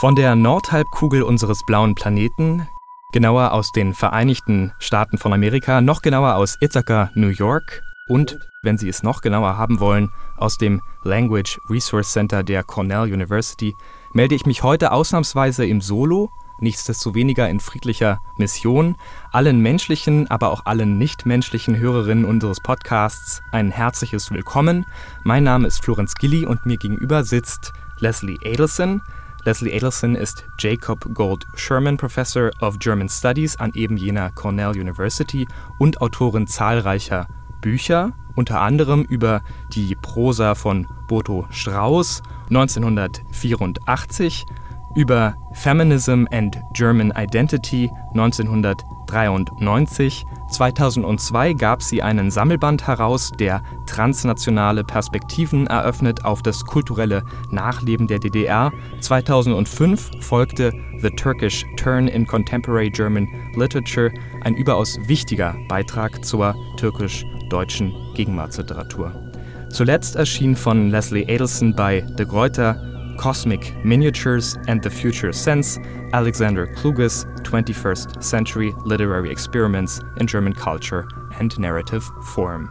Von der Nordhalbkugel unseres blauen Planeten, genauer aus den Vereinigten Staaten von Amerika, noch genauer aus Ithaca, New York und, wenn Sie es noch genauer haben wollen, aus dem Language Resource Center der Cornell University, melde ich mich heute ausnahmsweise im Solo, nichtsdestoweniger in friedlicher Mission, allen menschlichen, aber auch allen nichtmenschlichen Hörerinnen unseres Podcasts ein herzliches Willkommen. Mein Name ist Florenz Gilli und mir gegenüber sitzt Leslie Adelson, Leslie Adelson ist Jacob Gold Sherman Professor of German Studies an eben jener Cornell University und Autorin zahlreicher Bücher, unter anderem über die Prosa von Boto Strauß 1984, über Feminism and German Identity 1993. 2002 gab sie einen Sammelband heraus, der transnationale Perspektiven eröffnet auf das kulturelle Nachleben der DDR. 2005 folgte The Turkish Turn in Contemporary German Literature, ein überaus wichtiger Beitrag zur türkisch-deutschen Gegenwartsliteratur. Zuletzt erschien von Leslie Adelson bei De Gruyter Cosmic Miniatures and the Future Sense, Alexander Kluge's 21st Century Literary Experiments in German Culture and Narrative Form.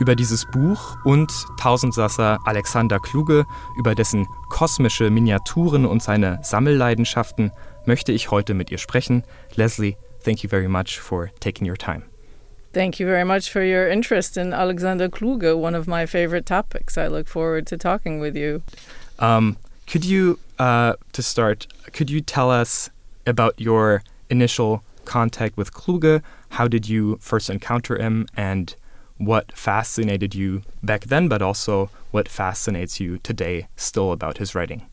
Über dieses Buch und Tausendsasser Alexander Kluge, über dessen kosmische Miniaturen und seine Sammelleidenschaften möchte ich heute mit ihr sprechen. Leslie, thank you very much for taking your time. Thank you very much for your interest in Alexander Kluge, one of my favorite topics. I look forward to talking with you. Um, could you, uh, to start, could you tell us about your initial contact with Kluge? How did you first encounter him, and what fascinated you back then, but also what fascinates you today still about his writing?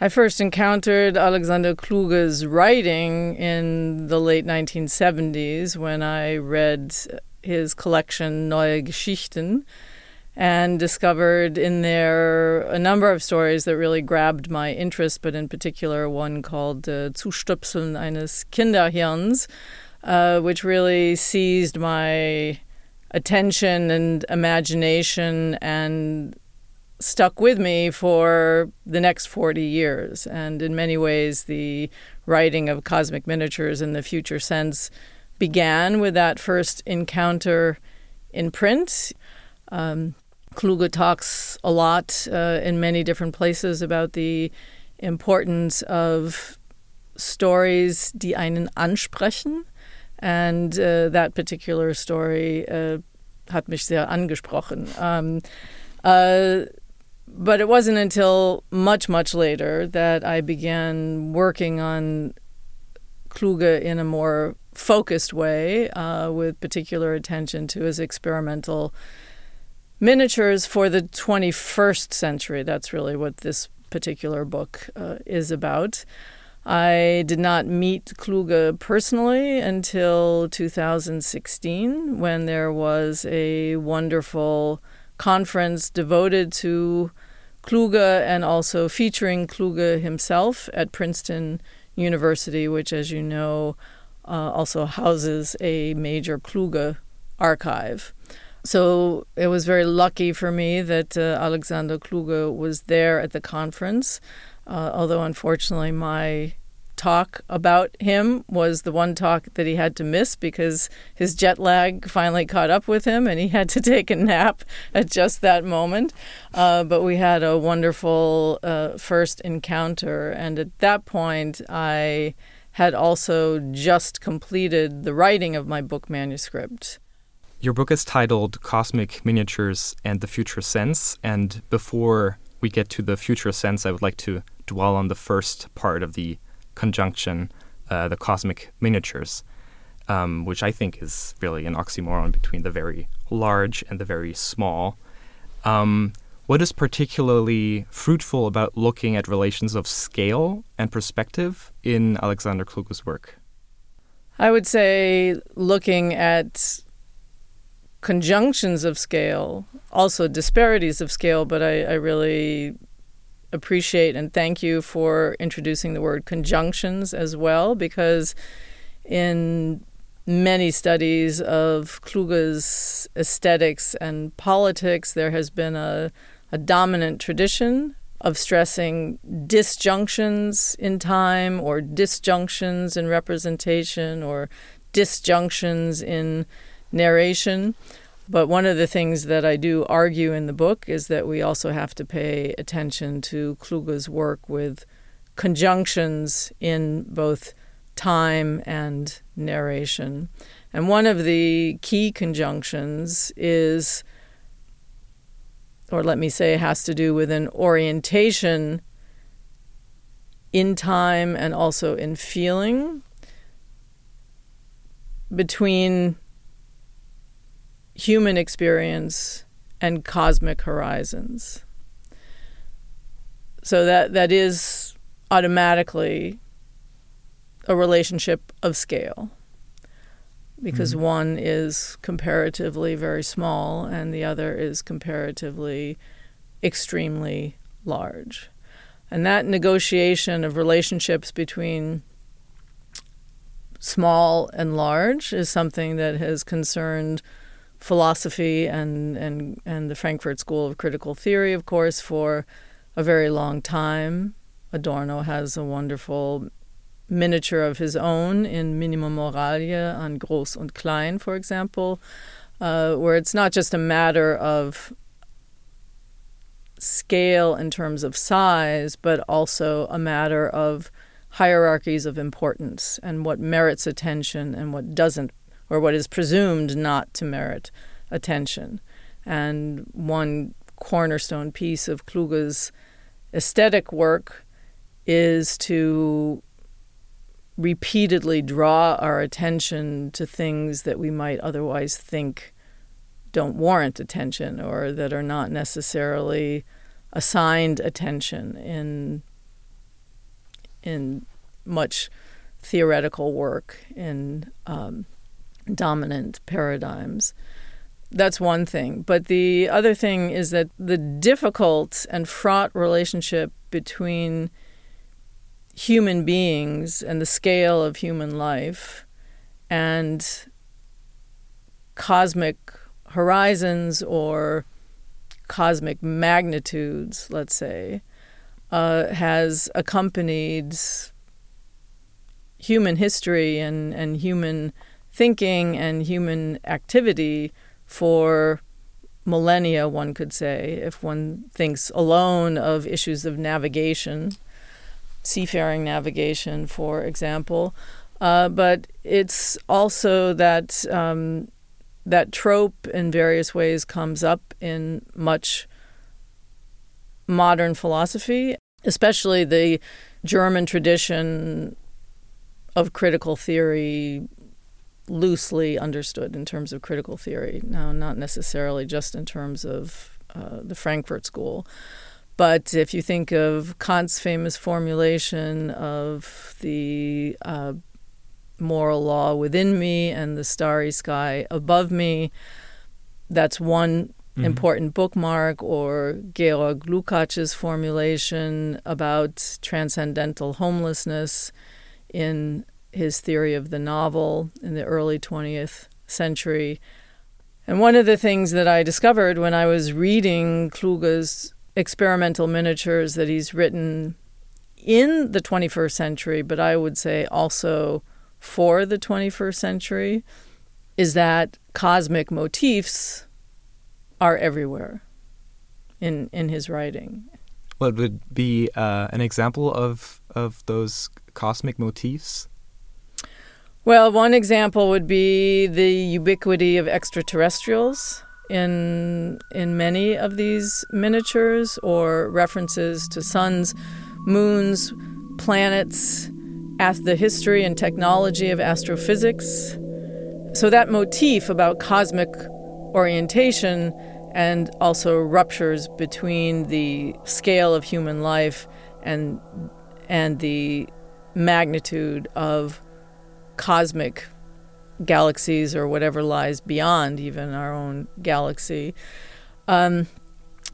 I first encountered Alexander Kluge's writing in the late 1970s when I read his collection Neue Geschichten and discovered in there a number of stories that really grabbed my interest, but in particular one called uh, Zustöpseln eines Kinderhirns, uh, which really seized my attention and imagination and stuck with me for the next 40 years. And in many ways, the writing of cosmic miniatures in the future sense began with that first encounter in print. Um, Kluge talks a lot uh, in many different places about the importance of stories, die einen ansprechen. And uh, that particular story uh, hat mich sehr angesprochen. Um, uh, but it wasn't until much, much later that I began working on Kluge in a more focused way, uh, with particular attention to his experimental miniatures for the 21st century. That's really what this particular book uh, is about. I did not meet Kluge personally until 2016 when there was a wonderful conference devoted to Kluge and also featuring Kluge himself at Princeton University, which, as you know, uh, also houses a major Kluge archive. So it was very lucky for me that uh, Alexander Kluge was there at the conference, uh, although unfortunately my talk about him was the one talk that he had to miss because his jet lag finally caught up with him and he had to take a nap at just that moment. Uh, but we had a wonderful uh, first encounter, and at that point, I had also just completed the writing of my book manuscript. Your book is titled Cosmic Miniatures and the Future Sense. And before we get to the future sense, I would like to dwell on the first part of the conjunction, uh, the cosmic miniatures, um, which I think is really an oxymoron between the very large and the very small. Um, what is particularly fruitful about looking at relations of scale and perspective in Alexander Kluge's work? I would say looking at conjunctions of scale, also disparities of scale, but I, I really appreciate and thank you for introducing the word conjunctions as well, because in many studies of Kluge's aesthetics and politics, there has been a, a dominant tradition of stressing disjunctions in time or disjunctions in representation or disjunctions in narration. But one of the things that I do argue in the book is that we also have to pay attention to Kluge's work with conjunctions in both time and narration. And one of the key conjunctions is, or let me say, has to do with an orientation in time and also in feeling between human experience and cosmic horizons. So that that is automatically a relationship of scale because mm-hmm. one is comparatively very small and the other is comparatively extremely large. And that negotiation of relationships between small and large is something that has concerned philosophy and, and, and the Frankfurt School of Critical Theory, of course, for a very long time. Adorno has a wonderful miniature of his own in Minima Moralia on Groß und Klein, for example, uh, where it's not just a matter of scale in terms of size, but also a matter of hierarchies of importance and what merits attention and what doesn't, or what is presumed not to merit attention. And one cornerstone piece of Kluge's aesthetic work is to repeatedly draw our attention to things that we might otherwise think don't warrant attention or that are not necessarily assigned attention in in much theoretical work in um, dominant paradigms. That's one thing. But the other thing is that the difficult and fraught relationship between human beings and the scale of human life and cosmic horizons or cosmic magnitudes, let's say, uh, has accompanied human history and, and human thinking and human activity for millennia, one could say, if one thinks alone of issues of navigation seafaring navigation, for example. Uh, but it's also that um, that trope in various ways comes up in much modern philosophy, especially the German tradition of critical theory, loosely understood in terms of critical theory. Now, not necessarily just in terms of uh, the Frankfurt School. But if you think of Kant's famous formulation of the uh, moral law within me and the starry sky above me, that's one mm-hmm. important bookmark, or Georg Lukács's formulation about transcendental homelessness in his theory of the novel in the early 20th century. And one of the things that I discovered when I was reading Kluge's experimental miniatures that he's written in the 21st century, but I would say also for the 21st century, is that cosmic motifs are everywhere in in his writing. What would be uh, an example of of those cosmic motifs? Well, one example would be the ubiquity of extraterrestrials in in many of these miniatures or references to suns, moons, planets, as the history and technology of astrophysics. So that motif about cosmic orientation and also ruptures between the scale of human life and and the magnitude of cosmic galaxies or whatever lies beyond even our own galaxy. Um,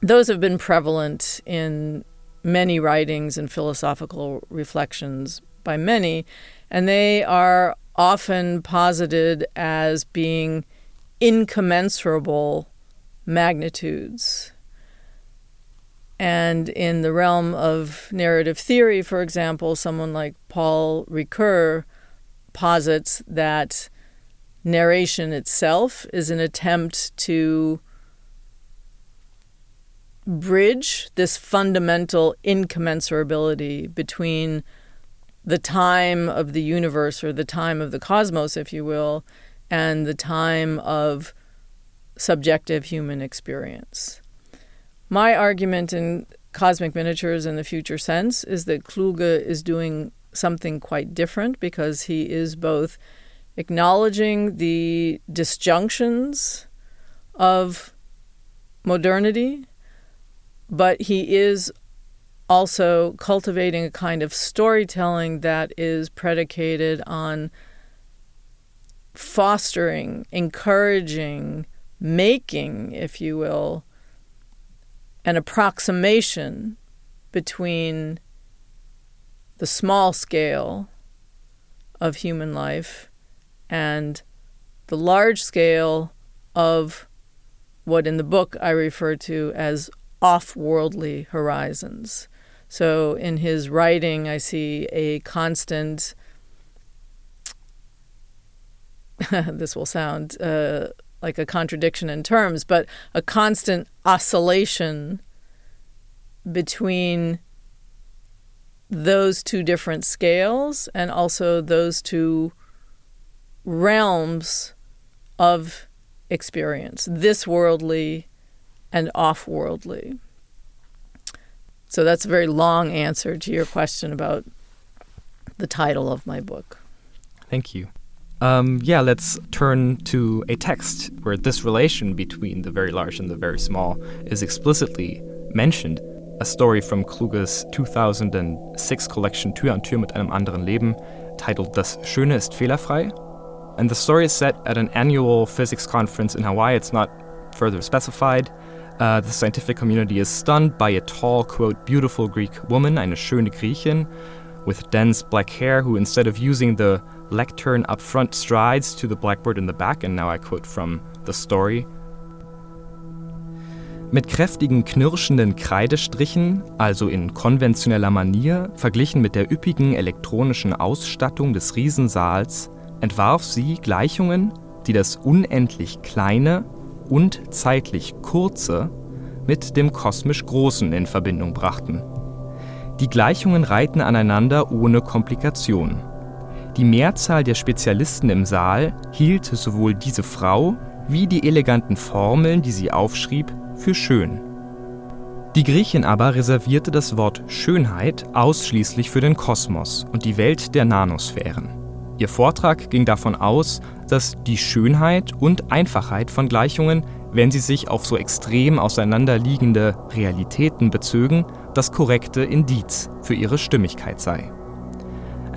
those have been prevalent in many writings and philosophical reflections by many, and they are often posited as being incommensurable magnitudes. And in the realm of narrative theory, for example, someone like Paul Ricoeur posits that narration itself is an attempt to bridge this fundamental incommensurability between the time of the universe or the time of the cosmos, if you will, and the time of subjective human experience. My argument in Cosmic Miniatures in the Future Sense is that Kluge is doing something quite different because he is both acknowledging the disjunctions of modernity, but he is also cultivating a kind of storytelling that is predicated on fostering, encouraging, making, if you will, an approximation between the small scale of human life and the large scale of what in the book I refer to as off worldly horizons. So in his writing, I see a constant, this will sound uh, like a contradiction in terms, but a constant oscillation between those two different scales and also those two realms of experience this worldly and off worldly. So that's a very long answer to your question about the title of my book. Thank you. Um, yeah, let's turn to a text where this relation between the very large and the very small is explicitly mentioned. A story from Kluges 2006 collection Tür an Tür mit einem anderen Leben, titled Das Schöne ist fehlerfrei. And the story is set at an annual physics conference in Hawaii. It's not further specified. Uh, the scientific community is stunned by a tall, quote, beautiful Greek woman, eine schöne Griechin, with dense black hair, who instead of using the lectern up front strides to the blackboard in the back, and now I quote from the story. Mit kräftigen, knirschenden Kreidestrichen, also in konventioneller Manier, verglichen mit der üppigen elektronischen Ausstattung des Riesensaals, entwarf sie Gleichungen, die das unendlich Kleine und zeitlich Kurze mit dem kosmisch Großen in Verbindung brachten. Die Gleichungen reihten aneinander ohne Komplikation. Die Mehrzahl der Spezialisten im Saal hielt sowohl diese Frau wie die eleganten Formeln, die sie aufschrieb, für schön. Die Griechin aber reservierte das Wort Schönheit ausschließlich für den Kosmos und die Welt der Nanosphären. Ihr Vortrag ging davon aus, dass die Schönheit und Einfachheit von Gleichungen, wenn sie sich auf so extrem auseinanderliegende Realitäten bezögen, das korrekte Indiz für ihre Stimmigkeit sei.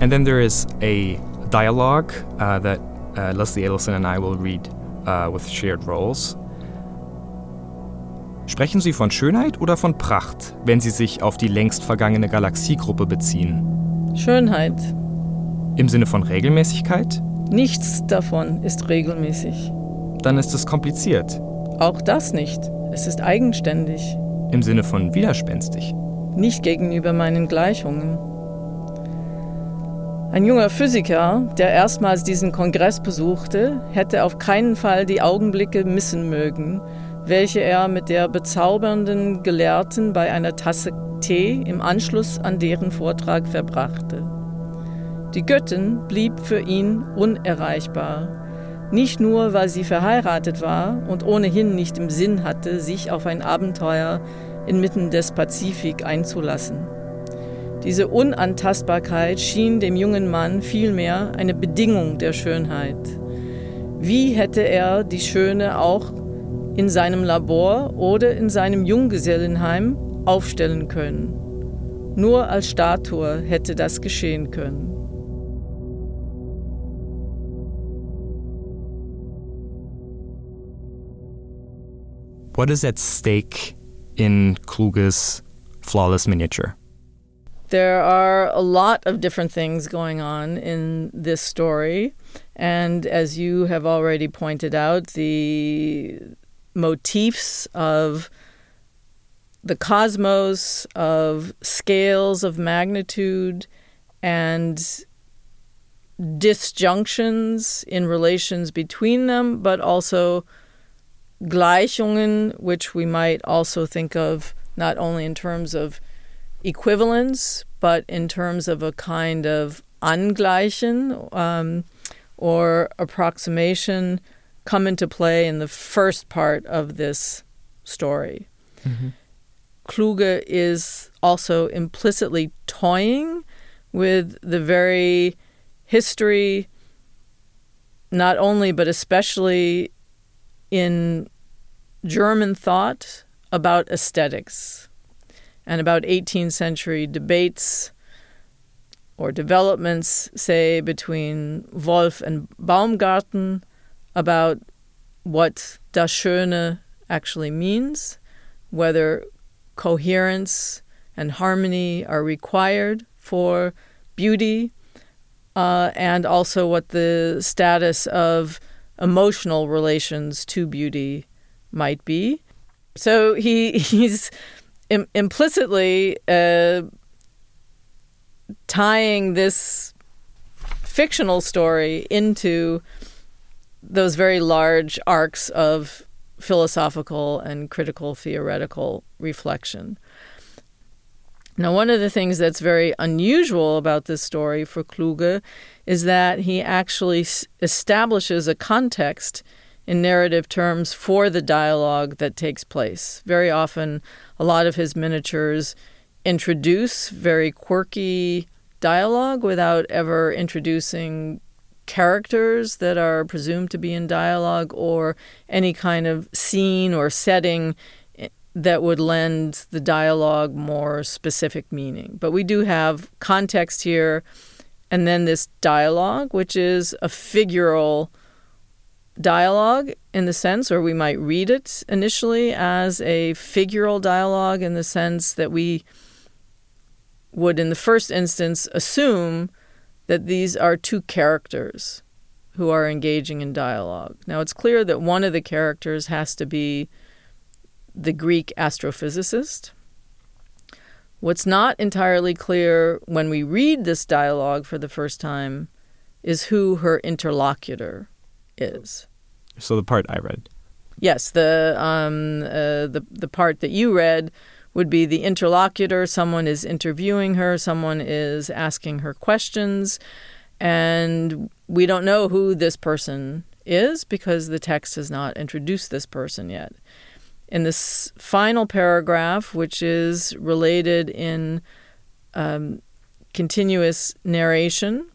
And then there is a dialogue uh, that uh, Leslie Adelson and I will read uh, with shared roles. Sprechen Sie von Schönheit oder von Pracht, wenn Sie sich auf die längst vergangene Galaxiegruppe beziehen? Schönheit. Im Sinne von Regelmäßigkeit? Nichts davon ist regelmäßig. Dann ist es kompliziert. Auch das nicht. Es ist eigenständig. Im Sinne von widerspenstig. Nicht gegenüber meinen Gleichungen. Ein junger Physiker, der erstmals diesen Kongress besuchte, hätte auf keinen Fall die Augenblicke missen mögen, welche er mit der bezaubernden Gelehrten bei einer Tasse Tee im Anschluss an deren Vortrag verbrachte. Die Göttin blieb für ihn unerreichbar, nicht nur weil sie verheiratet war und ohnehin nicht im Sinn hatte, sich auf ein Abenteuer inmitten des Pazifik einzulassen. Diese Unantastbarkeit schien dem jungen Mann vielmehr eine Bedingung der Schönheit. Wie hätte er die Schöne auch in seinem Labor oder in seinem Junggesellenheim aufstellen können? Nur als Statue hätte das geschehen können. What is at stake in Kluge's flawless miniature? There are a lot of different things going on in this story. And as you have already pointed out, the motifs of the cosmos, of scales of magnitude, and disjunctions in relations between them, but also Gleichungen, which we might also think of not only in terms of equivalence, but in terms of a kind of Angleichen um, or approximation come into play in the first part of this story. Mm-hmm. Kluge is also implicitly toying with the very history, not only but especially in German thought about aesthetics and about 18th century debates or developments, say, between Wolff and Baumgarten about what Das Schöne actually means, whether coherence and harmony are required for beauty, uh, and also what the status of emotional relations to beauty might be. So he he's Im- implicitly uh, tying this fictional story into those very large arcs of philosophical and critical theoretical reflection. Now, one of the things that's very unusual about this story for Kluge is that he actually establishes a context in narrative terms for the dialogue that takes place. Very often, a lot of his miniatures introduce very quirky dialogue without ever introducing characters that are presumed to be in dialogue or any kind of scene or setting that would lend the dialogue more specific meaning. But we do have context here and then this dialogue, which is a figural dialogue in the sense, or we might read it initially as a figural dialogue in the sense that we would, in the first instance, assume that these are two characters who are engaging in dialogue. Now, it's clear that one of the characters has to be the Greek astrophysicist. What's not entirely clear when we read this dialogue for the first time is who her interlocutor is. So the part I read. Yes, the um, uh, the the part that you read would be the interlocutor. Someone is interviewing her. Someone is asking her questions, and we don't know who this person is because the text has not introduced this person yet. In this final paragraph, which is related in um, continuous narration,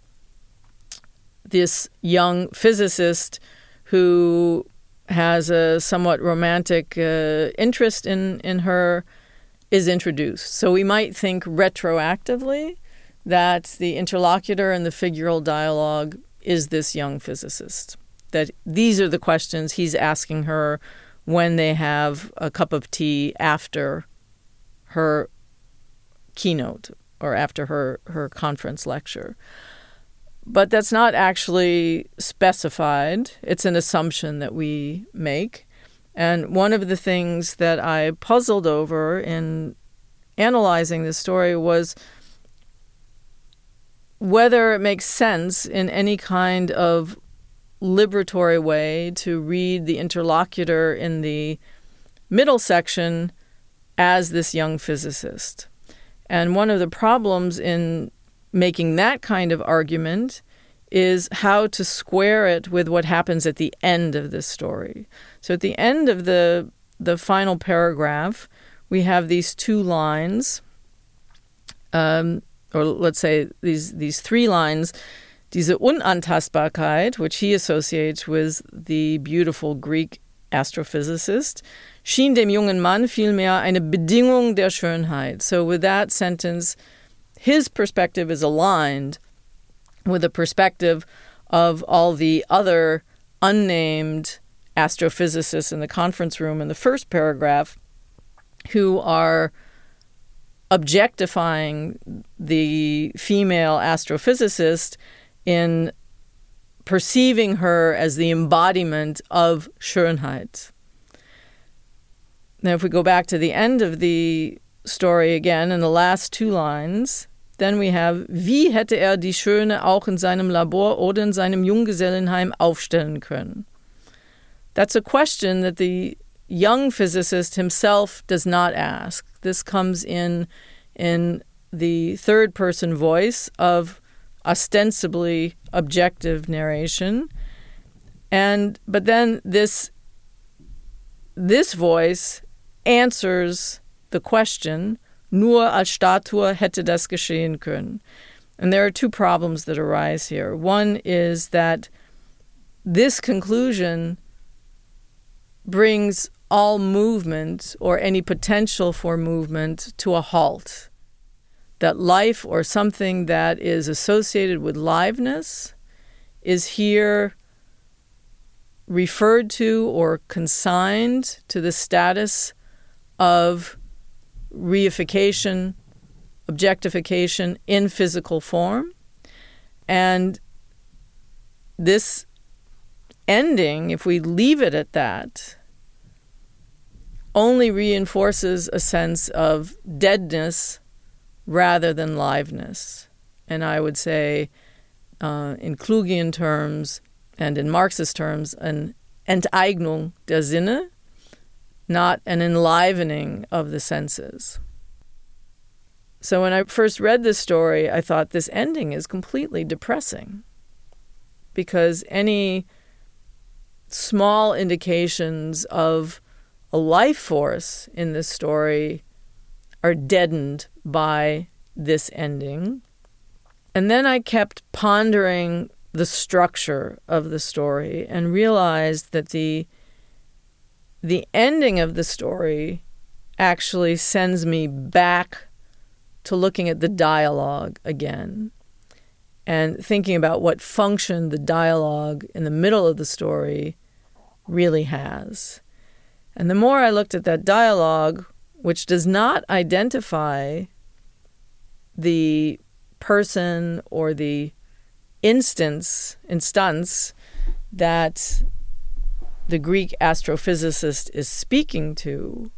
this young physicist who has a somewhat romantic uh, interest in, in her is introduced. So we might think retroactively that the interlocutor in the figural dialogue is this young physicist. That these are the questions he's asking her when they have a cup of tea after her keynote or after her, her conference lecture. But that's not actually specified. It's an assumption that we make. And one of the things that I puzzled over in analyzing this story was whether it makes sense in any kind of liberatory way to read the interlocutor in the middle section as this young physicist. And one of the problems in making that kind of argument is how to square it with what happens at the end of this story. So at the end of the the final paragraph, we have these two lines, um, or let's say these these three lines. Diese Unantastbarkeit, which he associates with the beautiful Greek astrophysicist, schien dem jungen Mann vielmehr eine Bedingung der Schönheit. So with that sentence, his perspective is aligned with the perspective of all the other unnamed astrophysicists in the conference room in the first paragraph who are objectifying the female astrophysicist in perceiving her as the embodiment of Schönheit. Now, if we go back to the end of the story again, in the last two lines, then we have, wie hätte er die Schöne auch in seinem Labor oder in seinem Junggesellenheim aufstellen können? That's a question that the young physicist himself does not ask. This comes in in the third person voice of ostensibly objective narration. And but then this this voice answers the question, nur als Statue hätte das geschehen können. And there are two problems that arise here. One is that this conclusion brings all movement or any potential for movement to a halt. That life or something that is associated with liveness is here referred to or consigned to the status of reification, objectification in physical form. And this ending, if we leave it at that, only reinforces a sense of deadness rather than liveness. And I would say, uh, in Klugian terms and in Marxist terms, an Enteignung der Sinne, not an enlivening of the senses. So when I first read this story, I thought this ending is completely depressing because any small indications of a life force in this story are deadened by this ending. And then I kept pondering the structure of the story and realized that the the ending of the story actually sends me back to looking at the dialogue again and thinking about what function the dialogue in the middle of the story really has. And the more I looked at that dialogue, which does not identify the person or the instance instance that the Greek astrophysicist is speaking to,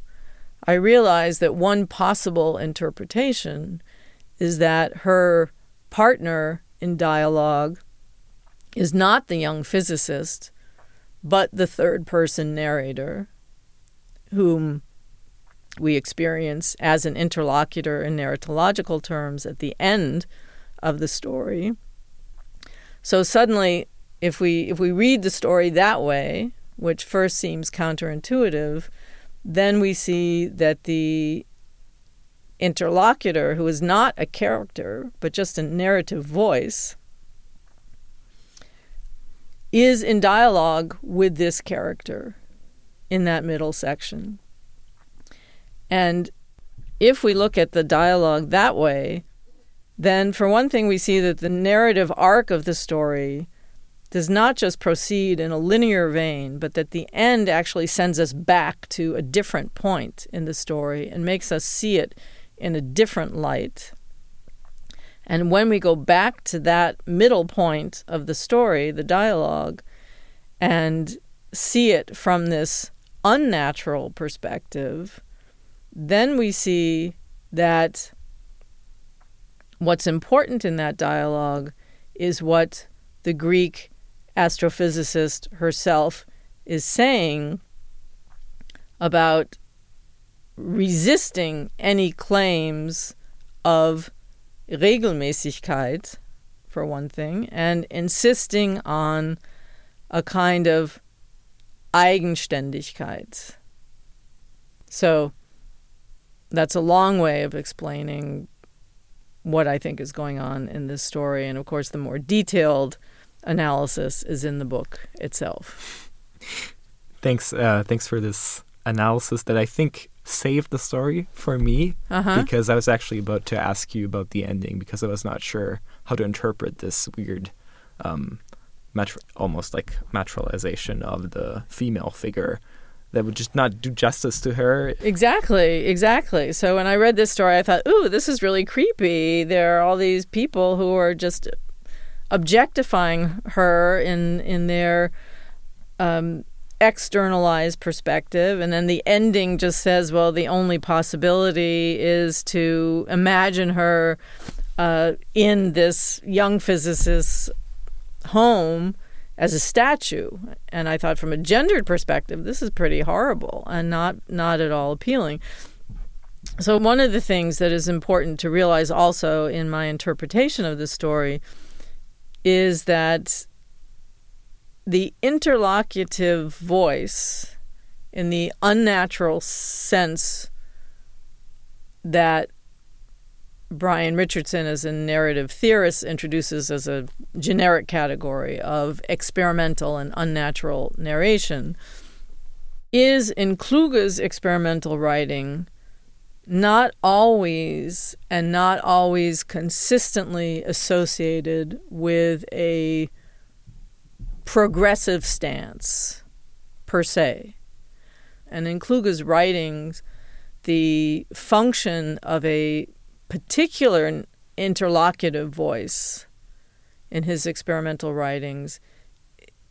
I realize that one possible interpretation is that her partner in dialogue is not the young physicist, but the third person narrator, whom we experience as an interlocutor in narratological terms at the end of the story. So suddenly, if we if we read the story that way, which first seems counterintuitive, then we see that the interlocutor, who is not a character but just a narrative voice, is in dialogue with this character in that middle section. And if we look at the dialogue that way, then for one thing, we see that the narrative arc of the story does not just proceed in a linear vein, but that the end actually sends us back to a different point in the story and makes us see it in a different light. And when we go back to that middle point of the story, the dialogue, and see it from this unnatural perspective, then we see that what's important in that dialogue is what the Greek astrophysicist herself is saying about resisting any claims of Regelmäßigkeit, for one thing, and insisting on a kind of Eigenständigkeit. So that's a long way of explaining what I think is going on in this story. And of course, the more detailed analysis is in the book itself. Thanks, uh, thanks for this analysis that I think saved the story for me uh-huh. because I was actually about to ask you about the ending because I was not sure how to interpret this weird, um, matri- almost like materialization of the female figure that would just not do justice to her. Exactly, exactly. So when I read this story, I thought, ooh, this is really creepy. There are all these people who are just objectifying her in in their um, externalized perspective. And then the ending just says, well, the only possibility is to imagine her uh, in this young physicist's home as a statue. And I thought, from a gendered perspective, this is pretty horrible and not not at all appealing. So one of the things that is important to realize also in my interpretation of the story is that the interlocutive voice in the unnatural sense that Brian Richardson, as a narrative theorist, introduces as a generic category of experimental and unnatural narration, is in Kluge's experimental writing not always and not always consistently associated with a progressive stance per se. And in Kluge's writings, the function of a particular interlocutive voice in his experimental writings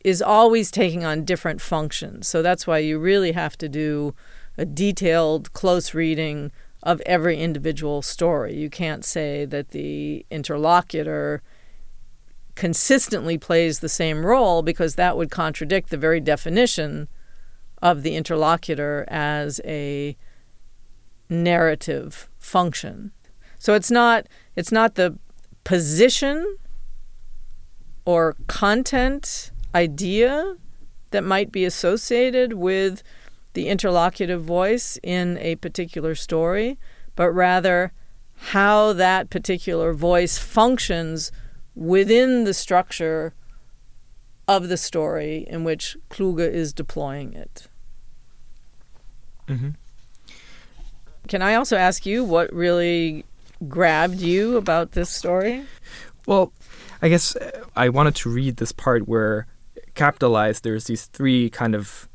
is always taking on different functions. So that's why you really have to do a detailed, close reading of every individual story. You can't say that the interlocutor consistently plays the same role because that would contradict the very definition of the interlocutor as a narrative function. So it's not it's not the position or content idea that might be associated with the interlocutive voice in a particular story, but rather how that particular voice functions within the structure of the story in which Kluge is deploying it. Mm-hmm. Can I also ask you what really grabbed you about this story? Well, I guess I wanted to read this part where capitalized there's these three kind of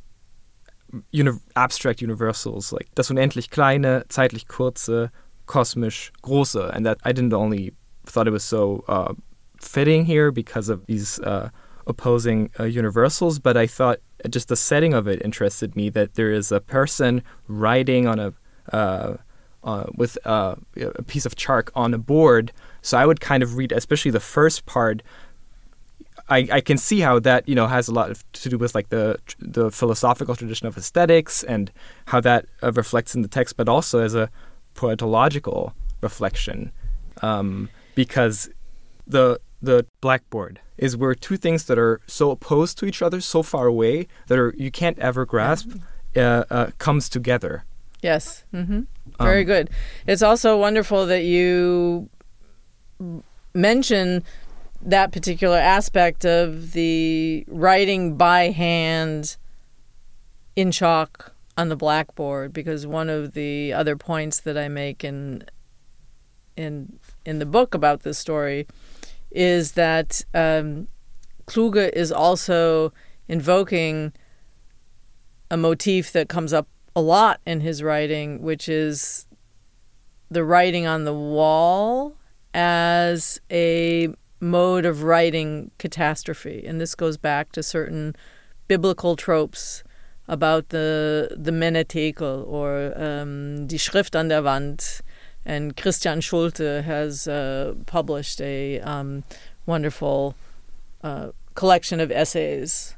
uni abstract universals like das unendlich kleine, zeitlich kurze, kosmisch große, and that I didn't only thought it was so uh, fitting here because of these uh, opposing uh, universals, but I thought just the setting of it interested me. That there is a person writing on a uh, uh, with uh, a piece of chalk on a board. So I would kind of read, especially the first part. I, I can see how that you know has a lot of, to do with like the the philosophical tradition of aesthetics and how that uh, reflects in the text, but also as a poetological reflection, um, because the the blackboard is where two things that are so opposed to each other, so far away that are you can't ever grasp, uh, uh, comes together. Yes. Mm-hmm. Very um, good. It's also wonderful that you mention that particular aspect of the writing by hand in chalk on the blackboard because one of the other points that I make in in in the book about this story is that um, Kluge is also invoking a motif that comes up a lot in his writing, which is the writing on the wall as a mode of writing catastrophe. And this goes back to certain biblical tropes about the the Menetekel or um, Die Schrift an der Wand. And Christian Schulte has uh, published a um, wonderful uh, collection of essays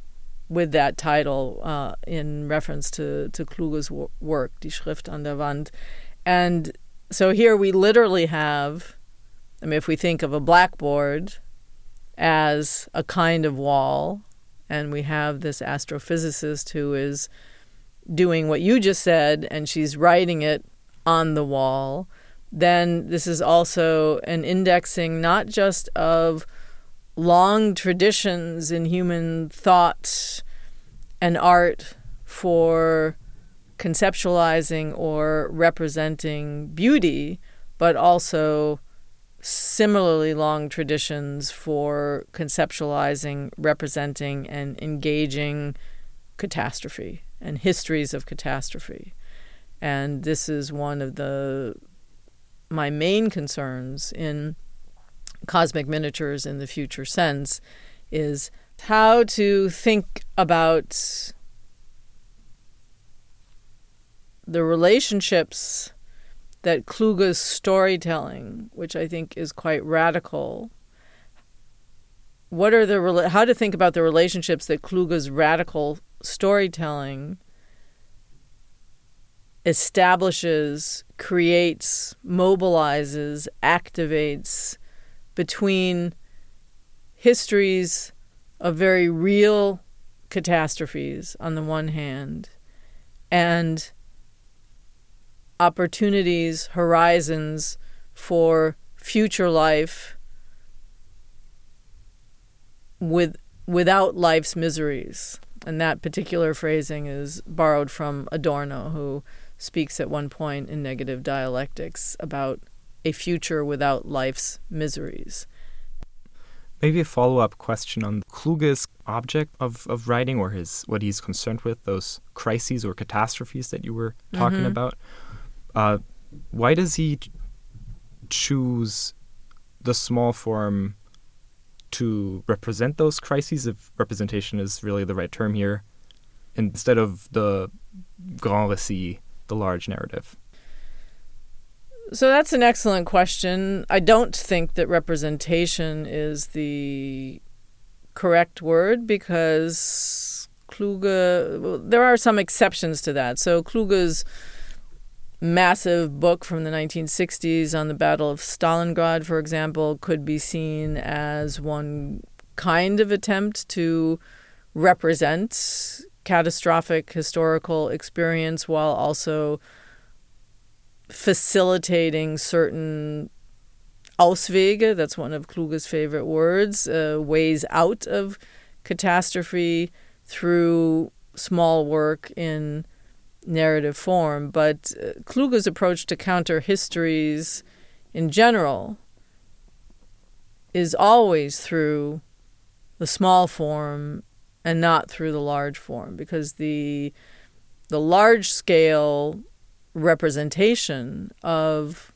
with that title uh, in reference to, to Kluge's work, Die Schrift an der Wand. And so here we literally have, I mean, if we think of a blackboard as a kind of wall, and we have this astrophysicist who is doing what you just said, and she's writing it on the wall, then this is also an indexing not just of long traditions in human thought and art for conceptualizing or representing beauty, but also similarly long traditions for conceptualizing, representing, and engaging catastrophe and histories of catastrophe. And this is one of the my main concerns in cosmic miniatures in the future sense is how to think about the relationships that Kluge's storytelling, which I think is quite radical, what are the how to think about the relationships that Kluge's radical storytelling establishes, creates, mobilizes, activates between histories of very real catastrophes on the one hand and opportunities, horizons for future life with without life's miseries. And that particular phrasing is borrowed from Adorno, who speaks at one point in Negative Dialectics about a future without life's miseries. Maybe a follow up question on Kluge's object of, of writing or his what he's concerned with, those crises or catastrophes that you were talking mm-hmm. about. Uh, why does he choose the small form to represent those crises, if representation is really the right term here, instead of the grand récit, the large narrative? So that's an excellent question. I don't think that representation is the correct word because Kluge, well, there are some exceptions to that. So Kluge's massive book from the 1960s on the Battle of Stalingrad, for example, could be seen as one kind of attempt to represent catastrophic historical experience while also facilitating certain Auswege, that's one of Kluge's favorite words, uh, ways out of catastrophe through small work in narrative form. But uh, Kluge's approach to counter histories in general is always through the small form and not through the large form because the the large scale representation of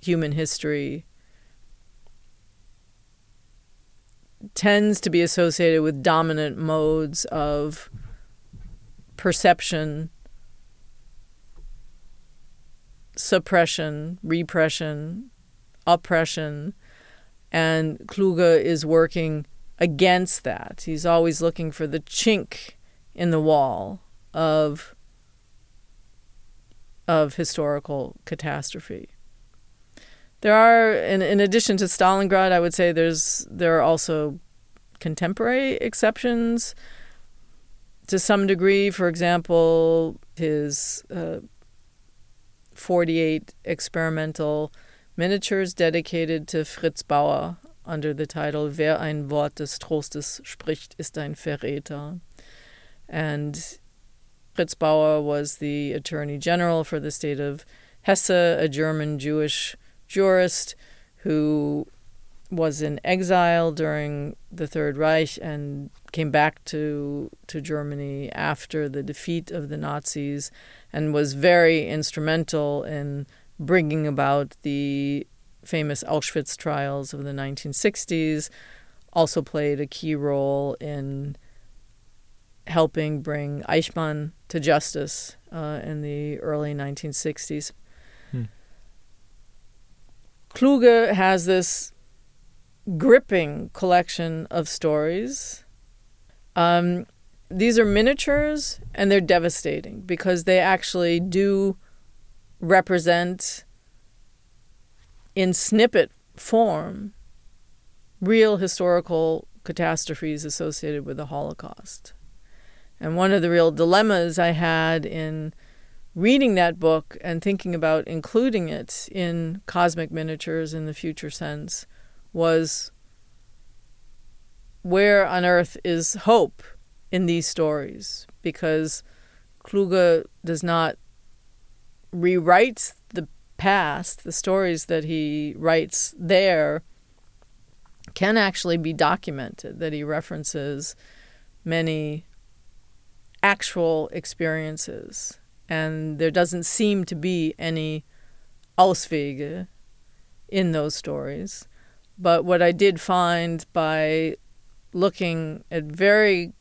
human history tends to be associated with dominant modes of perception, suppression, repression, oppression. And Kluge is working against that. He's always looking for the chink in the wall of of historical catastrophe. There are, in, in addition to Stalingrad, I would say there's there are also contemporary exceptions to some degree. For example, his uh, 48 experimental miniatures dedicated to Fritz Bauer under the title Wer ein Wort des Trostes spricht, ist ein Verräter. And Fritz Bauer was the attorney general for the state of Hesse, a German Jewish jurist who was in exile during the Third Reich and came back to to Germany after the defeat of the Nazis and was very instrumental in bringing about the famous Auschwitz trials of the 1960s also played a key role in helping bring Eichmann to justice uh, in the early 1960s. Hmm. Kluge has this gripping collection of stories. Um, these are miniatures and they're devastating because they actually do represent, in snippet form, real historical catastrophes associated with the Holocaust. And one of the real dilemmas I had in reading that book and thinking about including it in cosmic miniatures in the future sense was where on earth is hope in these stories? Because Kluge does not rewrite the past, the stories that he writes there can actually be documented, that he references many actual experiences. And there doesn't seem to be any Auswege in those stories. But what I did find by looking at very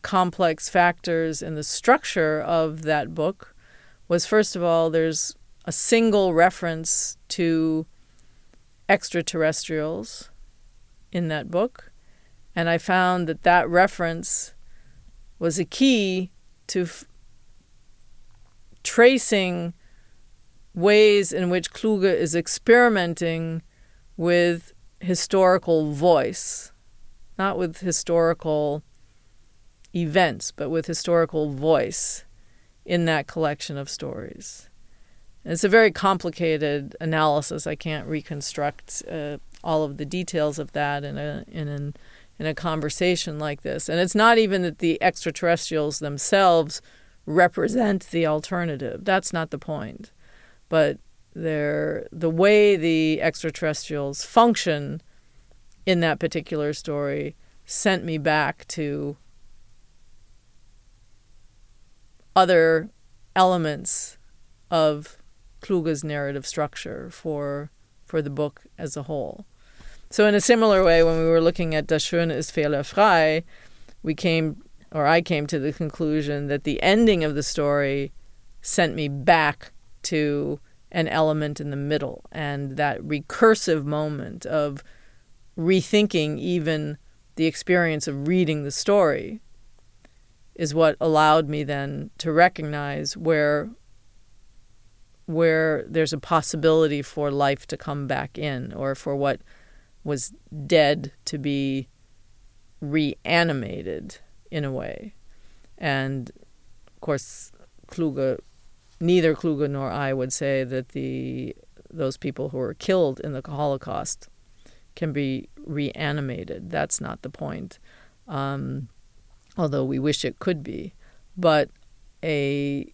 complex factors in the structure of that book was first of all, there's a single reference to extraterrestrials in that book. And I found that that reference was a key to f- tracing ways in which Kluge is experimenting with historical voice, not with historical events, but with historical voice in that collection of stories. And it's a very complicated analysis. I can't reconstruct uh, all of the details of that in a in an in a conversation like this. And it's not even that the extraterrestrials themselves represent the alternative. That's not the point. But they're, the way the extraterrestrials function in that particular story sent me back to other elements of Kluge's narrative structure for for the book as a whole. So in a similar way, when we were looking at Das Schöne ist fehlerfrei, we came or I came to the conclusion that the ending of the story sent me back to an element in the middle and that recursive moment of rethinking even the experience of reading the story is what allowed me then to recognize where where there's a possibility for life to come back in or for what was dead to be reanimated in a way. And of course, Kluge, neither Kluge nor I would say that the those people who were killed in the Holocaust can be reanimated. That's not the point. Um, although we wish it could be, but a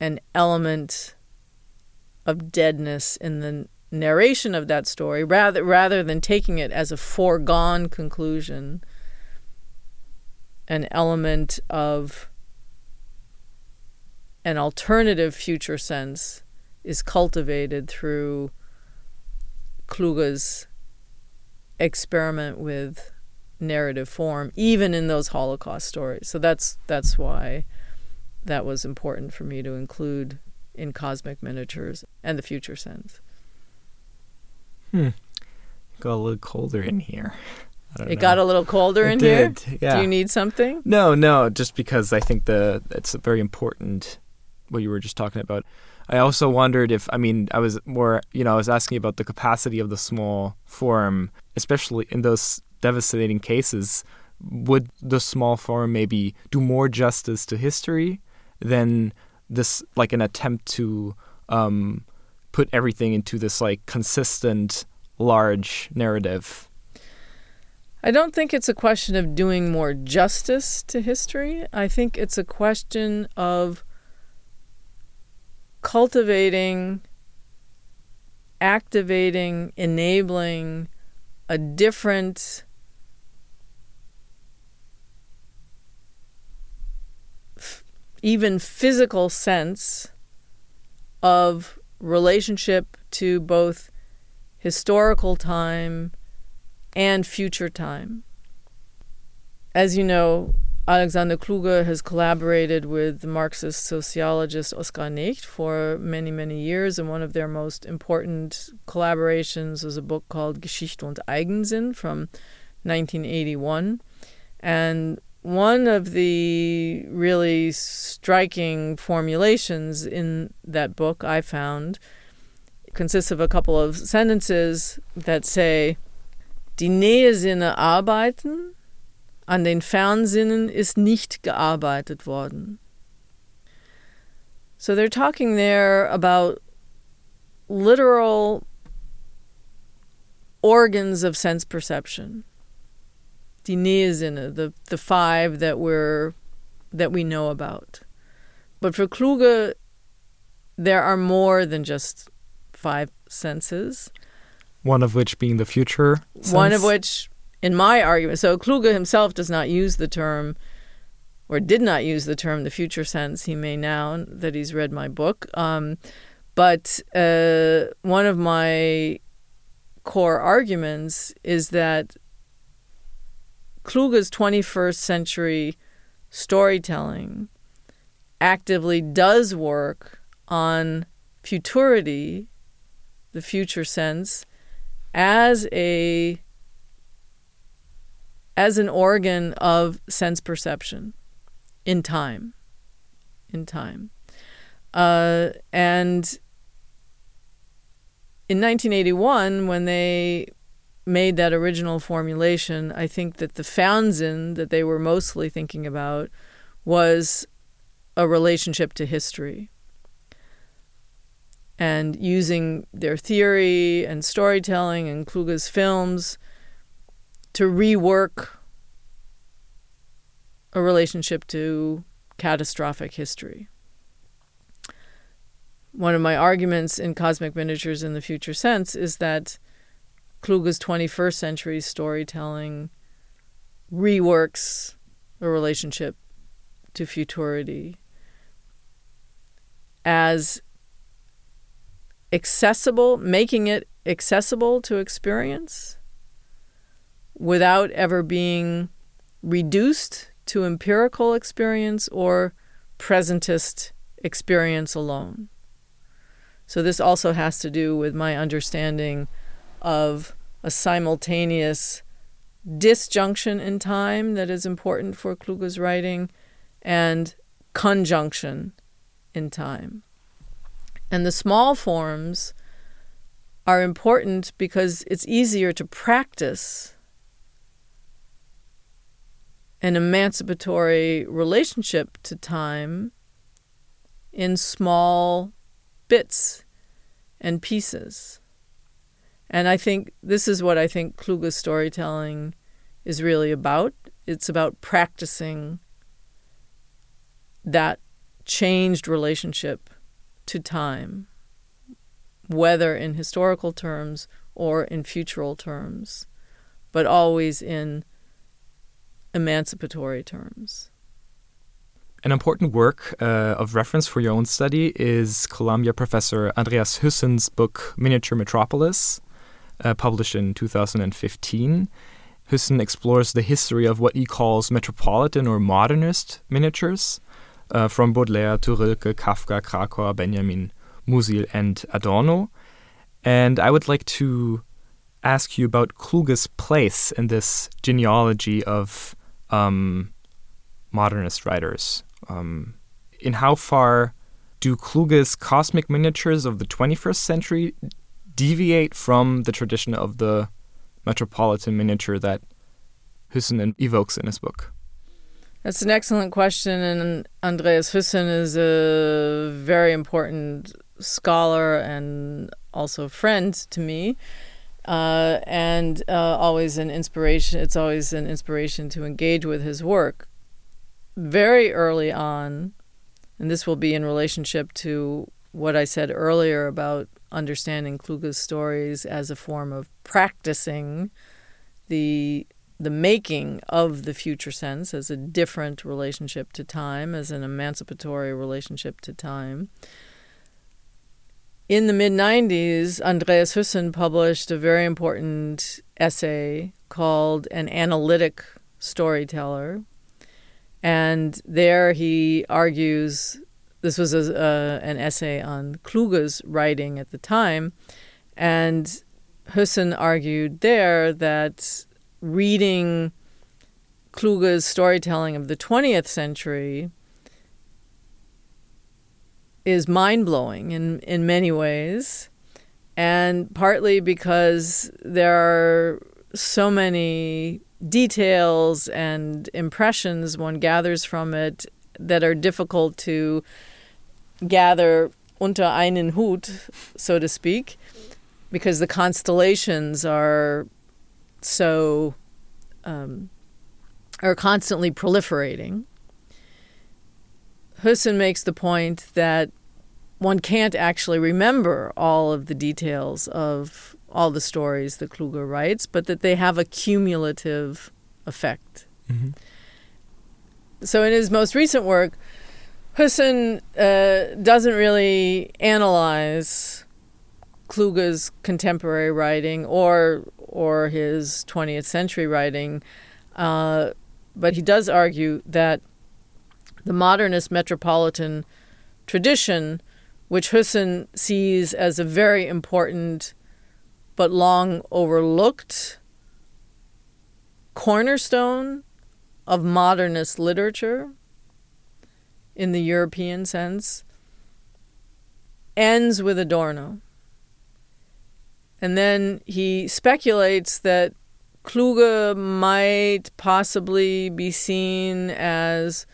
an element of deadness in the narration of that story rather rather than taking it as a foregone conclusion an element of an alternative future sense is cultivated through Kluge's experiment with narrative form, even in those Holocaust stories. So that's that's why that was important for me to include in Cosmic Miniatures and the Future Sense. Hmm. Got a little colder in here. It know. got a little colder it in did, here. Yeah. Do you need something? No, no. Just because I think the it's very important what you were just talking about. I also wondered if I mean I was more you know I was asking about the capacity of the small form, especially in those devastating cases. Would the small form maybe do more justice to history than this like an attempt to um, put everything into this like consistent large narrative I don't think it's a question of doing more justice to history. I think it's a question of cultivating, activating, enabling a different even physical sense of relationship to both historical time and future time. As you know, Alexander Kluge has collaborated with the Marxist sociologist Oskar Negt for many, many years, and one of their most important collaborations was a book called Geschichte und Eigensinn from 1981. And one of the really striking formulations in that book I found consists of a couple of sentences that say, Die Nähesinne arbeiten, an den Fernsinnen ist nicht gearbeitet worden. So they're talking there about literal organs of sense perception. Die Nähesinne, the, the five that we're that we know about. But for Kluge, there are more than just five senses. One of which being the future. Sense? One of which, in my argument, so Kluge himself does not use the term, or did not use the term, the future sense. He may now that he's read my book. Um, but uh, one of my core arguments is that Kluge's 21st century storytelling actively does work on futurity, the future sense, as a as an organ of sense perception in time. In time. Uh, and in 1981, when they made that original formulation, I think that the Fernsehen that they were mostly thinking about was a relationship to history. And using their theory and storytelling and Kluge's films to rework a relationship to catastrophic history. One of my arguments in Cosmic Miniatures in the Future Sense is that Kluge's 21st century storytelling reworks a relationship to futurity as accessible, making it accessible to experience without ever being reduced to empirical experience or presentist experience alone. So, this also has to do with my understanding of a simultaneous disjunction in time that is important for Kluge's writing and conjunction in time. And the small forms are important because it's easier to practice an emancipatory relationship to time in small bits and pieces. And I think this is what I think Kluge's storytelling is really about. It's about practicing that changed relationship to time, whether in historical terms or in futural terms, but always in emancipatory terms. An important work uh, of reference for your own study is Columbia professor Andreas Huyssen's book Miniature Metropolis, uh, published in 2015. Huyssen explores the history of what he calls metropolitan or modernist miniatures, uh, from Baudelaire to Rilke, Kafka, Kracauer, Benjamin, Musil, and Adorno. And I would like to ask you about Kluge's place in this genealogy of um, modernist writers. Um, in how far do Kluge's cosmic miniatures of the 21st century deviate from the tradition of the metropolitan miniature that Huyssen evokes in his book? That's an excellent question, and Andreas Huyssen is a very important scholar and also friend to me uh, and uh, always an inspiration. It's always an inspiration to engage with his work. Very early on, and this will be in relationship to what I said earlier about understanding Kluge's stories as a form of practicing the the making of the future sense as a different relationship to time, as an emancipatory relationship to time. In the mid 90s, Andreas Huyssen published a very important essay called An Analytic Storyteller. And there he argues this was a, an essay on Kluge's writing at the time. And Huyssen argued there that reading Kluge's storytelling of the 20th century is mind blowing in, in many ways, and partly because there are so many details and impressions one gathers from it that are difficult to gather unter einen Hut, so to speak, because the constellations are so um, are constantly proliferating. Huyssen makes the point that one can't actually remember all of the details of all the stories that Kluge writes, but that they have a cumulative effect. Mm-hmm. So, in his most recent work, Huyssen uh, doesn't really analyze Kluge's contemporary writing or or his 20th century writing, uh, but he does argue that the modernist metropolitan tradition which Huyssen sees as a very important but long overlooked cornerstone of modernist literature in the European sense, ends with Adorno. And then he speculates that Kluge might possibly be seen as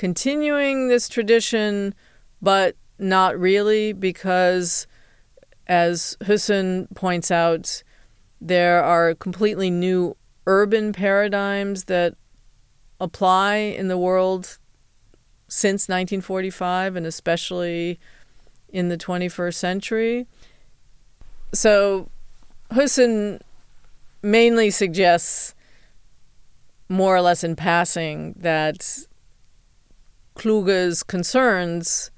continuing this tradition, but not really, because as Huyssen points out, there are completely new urban paradigms that apply in the world since 1945 and especially in the 21st century. So Huyssen mainly suggests, more or less in passing, that Kluge's concerns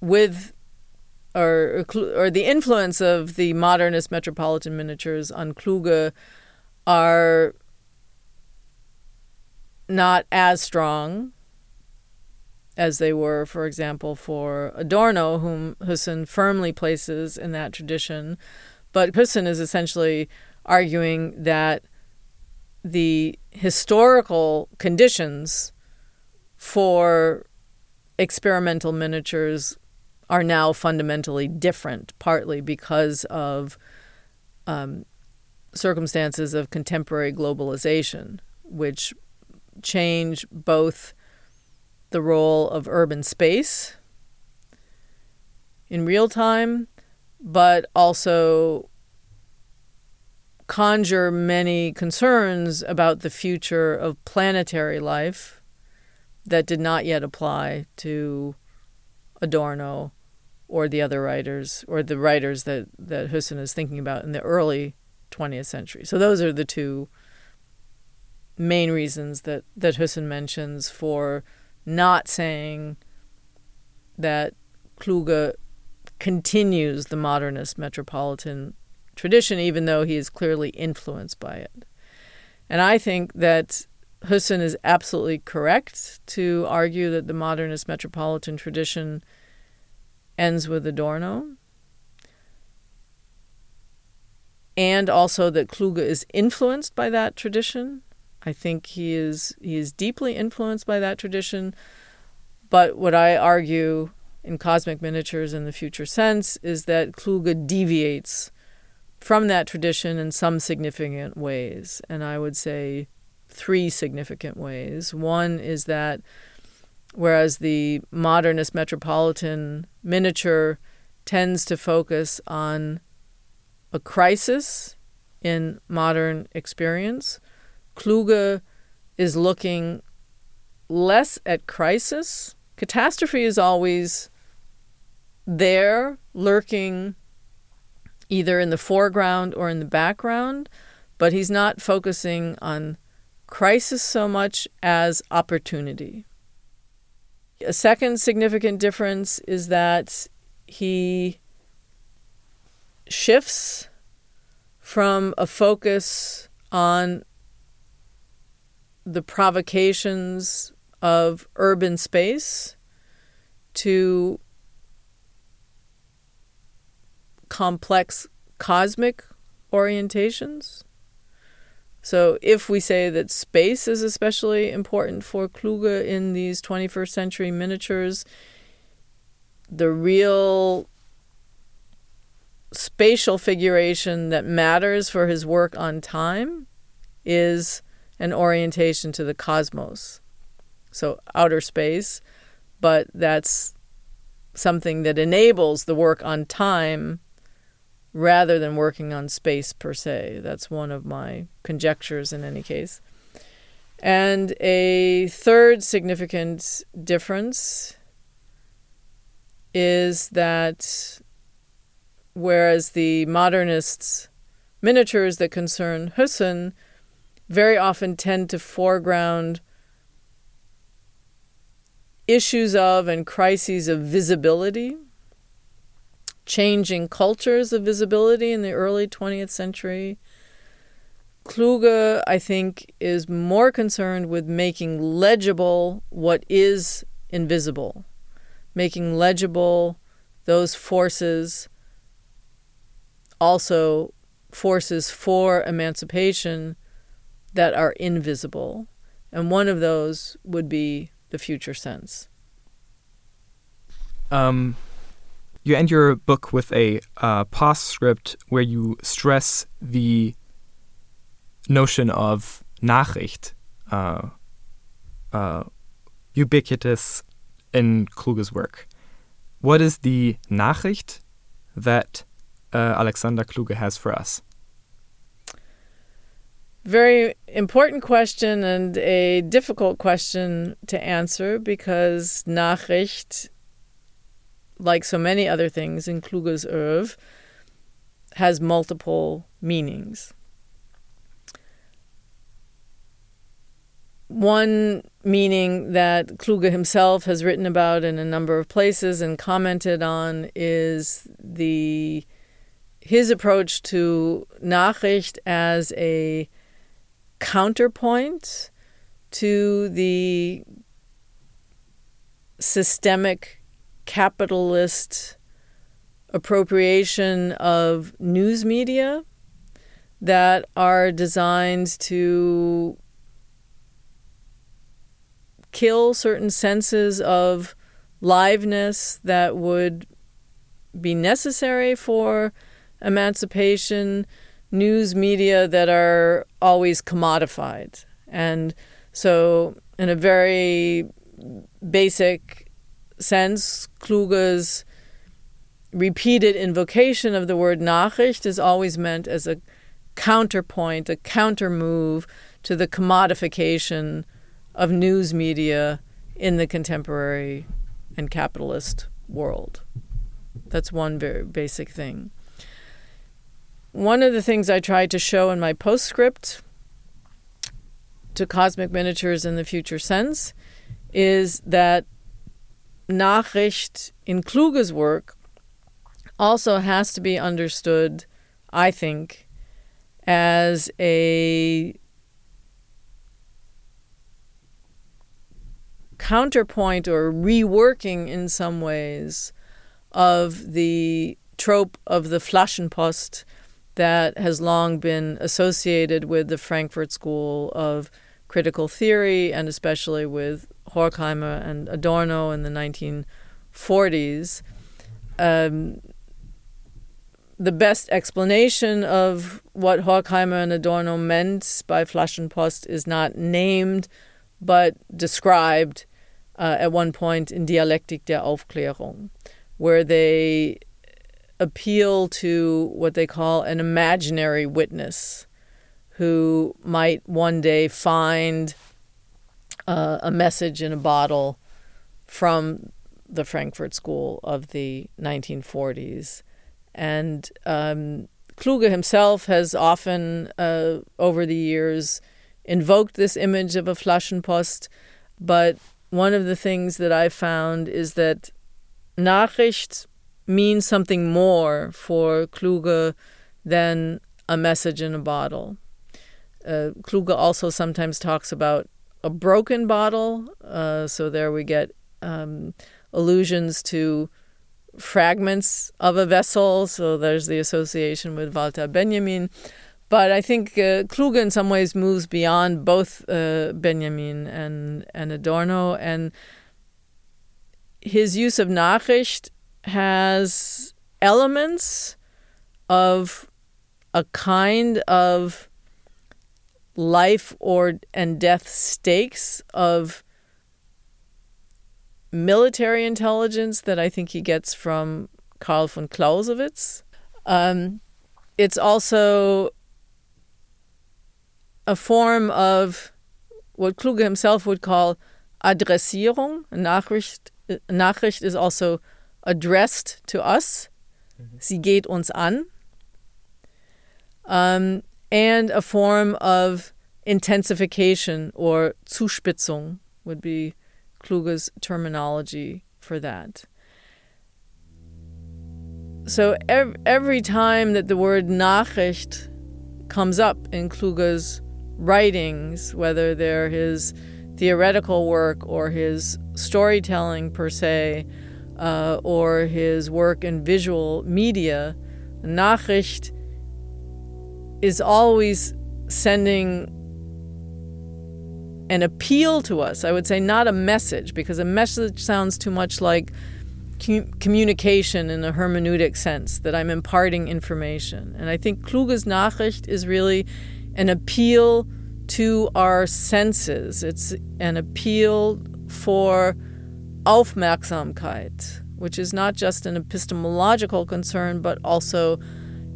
with or, or the influence of the modernist metropolitan miniatures on Kluge are not as strong as they were, for example, for Adorno, whom Huyssen firmly places in that tradition. But Huyssen is essentially arguing that the historical conditions for experimental miniatures are now fundamentally different, partly because of um, circumstances of contemporary globalization, which change both the role of urban space in real time, but also conjure many concerns about the future of planetary life that did not yet apply to Adorno or the other writers or the writers that, that Huyssen is thinking about in the early 20th century. So those are the two main reasons that, that Huyssen mentions for not saying that Kluge continues the modernist metropolitan tradition, even though he is clearly influenced by it. And I think that Huyssen is absolutely correct to argue that the modernist metropolitan tradition ends with Adorno. And also that Kluge is influenced by that tradition. I think he is he is deeply influenced by that tradition. But what I argue in Cosmic Miniatures in the Future Sense is that Kluge deviates from that tradition in some significant ways. And I would say three significant ways. One is that whereas the modernist metropolitan miniature tends to focus on a crisis in modern experience, Kluge is looking less at crisis. Catastrophe is always there, lurking either in the foreground or in the background, but he's not focusing on crisis so much as opportunity. A second significant difference is that he shifts from a focus on the provocations of urban space to complex cosmic orientations. So, if we say that space is especially important for Kluge in these 21st century miniatures, the real spatial figuration that matters for his work on time is an orientation to the cosmos. So, outer space, but that's something that enables the work on time rather than working on space per se. That's one of my conjectures in any case. And a third significant difference is that whereas the modernists' miniatures that concern Huyssen very often tend to foreground issues of and crises of visibility changing cultures of visibility in the early 20th century. Kluge, I think, is more concerned with making legible what is invisible. making legible those forces, also forces for emancipation that are invisible. And one of those would be the future sense. Um, you end your book with a uh, postscript where you stress the notion of Nachricht, uh, uh, ubiquitous in Kluge's work. What is the Nachricht that uh, Alexander Kluge has for us? Very important question and a difficult question to answer because Nachricht, like so many other things in Kluge's oeuvre, has multiple meanings. One meaning that Kluge himself has written about in a number of places and commented on is the his approach to Nachricht as a counterpoint to the systemic capitalist appropriation of news media that are designed to kill certain senses of liveness that would be necessary for emancipation news media that are always commodified. And so, in a very basic sense, Kluge's repeated invocation of the word Nachricht is always meant as a counterpoint, a countermove to the commodification of news media in the contemporary and capitalist world. That's one very basic thing. One of the things I tried to show in my postscript to Cosmic Miniatures in the Future Sense is that Nachricht in Kluge's work also has to be understood, I think, as a counterpoint or reworking in some ways of the trope of the Flaschenpost that has long been associated with the Frankfurt School of Critical Theory and especially with Horkheimer and Adorno in the 1940s. Um, the best explanation of what Horkheimer and Adorno meant by Flaschenpost is not named, but described uh, at one point in Dialektik der Aufklärung, where they appeal to what they call an imaginary witness who might one day find uh, a message in a bottle from the Frankfurt School of the 1940s. And um, Kluge himself has often, uh, over the years, invoked this image of a Flaschenpost. But one of the things that I found is that Nachricht means something more for Kluge than a message in a bottle. Uh, Kluge also sometimes talks about a broken bottle, uh, so there we get um, allusions to fragments of a vessel, so there's the association with Walter Benjamin. But I think uh, Kluge in some ways moves beyond both uh, Benjamin and, and Adorno, and his use of Nachricht has elements of a kind of life or and death stakes of military intelligence that I think he gets from Karl von Clausewitz. Um, it's also a form of what Kluge himself would call Adressierung. Nachricht, Nachricht is also addressed to us. Mm-hmm. Sie geht uns an. Um, and a form of intensification or Zuspitzung would be Kluge's terminology for that. So ev- every time that the word Nachricht comes up in Kluge's writings, whether they're his theoretical work or his storytelling per se, uh, or his work in visual media, Nachricht is always sending an appeal to us. I would say not a message, because a message sounds too much like communication in a hermeneutic sense, that I'm imparting information. And I think Kluge's Nachricht is really an appeal to our senses. It's an appeal for Aufmerksamkeit, which is not just an epistemological concern, but also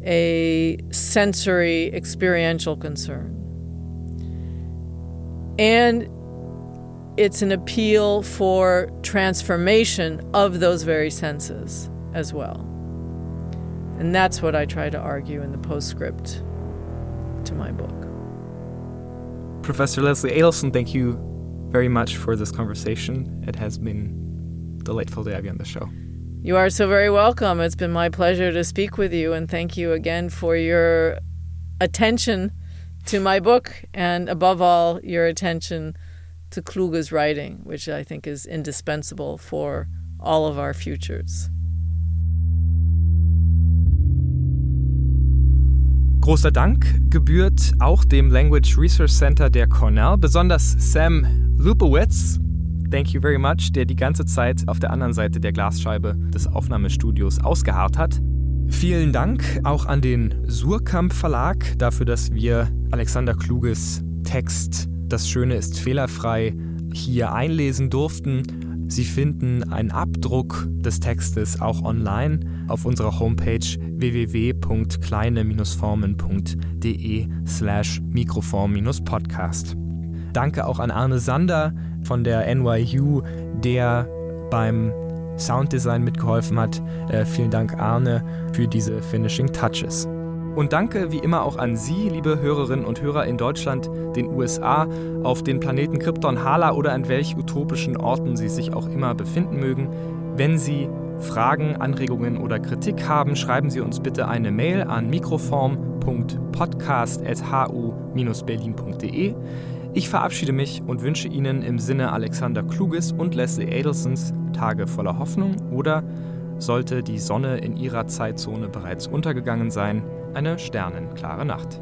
a sensory experiential concern. And it's an appeal for transformation of those very senses as well. And that's what I try to argue in the postscript to my book. Professor Leslie Adelson, thank you very much for this conversation. It has been delightful to have you on the show. You are so very welcome. It's been my pleasure to speak with you, and thank you again for your attention to my book, and above all, your attention to Kluge's writing, which I think is indispensable for all of our futures. Großer Dank gebührt auch dem Language Research Center der Cornell, besonders Sam Lupowitz, Thank you very much, der die ganze Zeit auf der anderen Seite der Glasscheibe des Aufnahmestudios ausgeharrt hat. Vielen Dank auch an den Surkamp Verlag dafür, dass wir Alexander Kluges Text Das Schöne ist fehlerfrei hier einlesen durften. Sie finden einen Abdruck des Textes auch online auf unserer Homepage www.kleine-formen.de slash mikroform-podcast. Danke auch an Arne Sander, von der NYU, der beim Sounddesign mitgeholfen hat. Äh, vielen Dank, Arne, für diese Finishing Touches. Und danke wie immer auch an Sie, liebe Hörerinnen und Hörer in Deutschland, den USA, auf den Planeten Krypton, Hala oder an welch utopischen Orten Sie sich auch immer befinden mögen. Wenn Sie Fragen, Anregungen oder Kritik haben, schreiben Sie uns bitte eine Mail an mikroform.podcast.hu-berlin.de. Ich verabschiede mich und wünsche Ihnen im Sinne Alexander Kluges und Leslie Adelsons Tage voller Hoffnung oder, sollte die Sonne in Ihrer Zeitzone bereits untergegangen sein, eine sternenklare Nacht.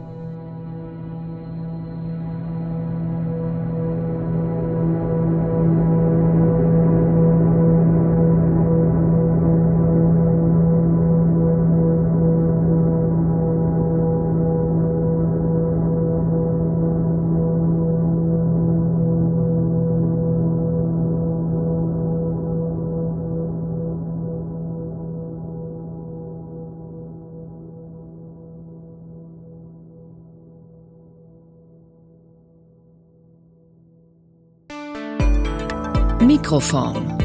Mikroform.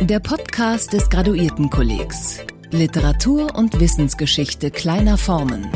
Der Podcast des Graduiertenkollegs. Literatur und Wissensgeschichte kleiner Formen.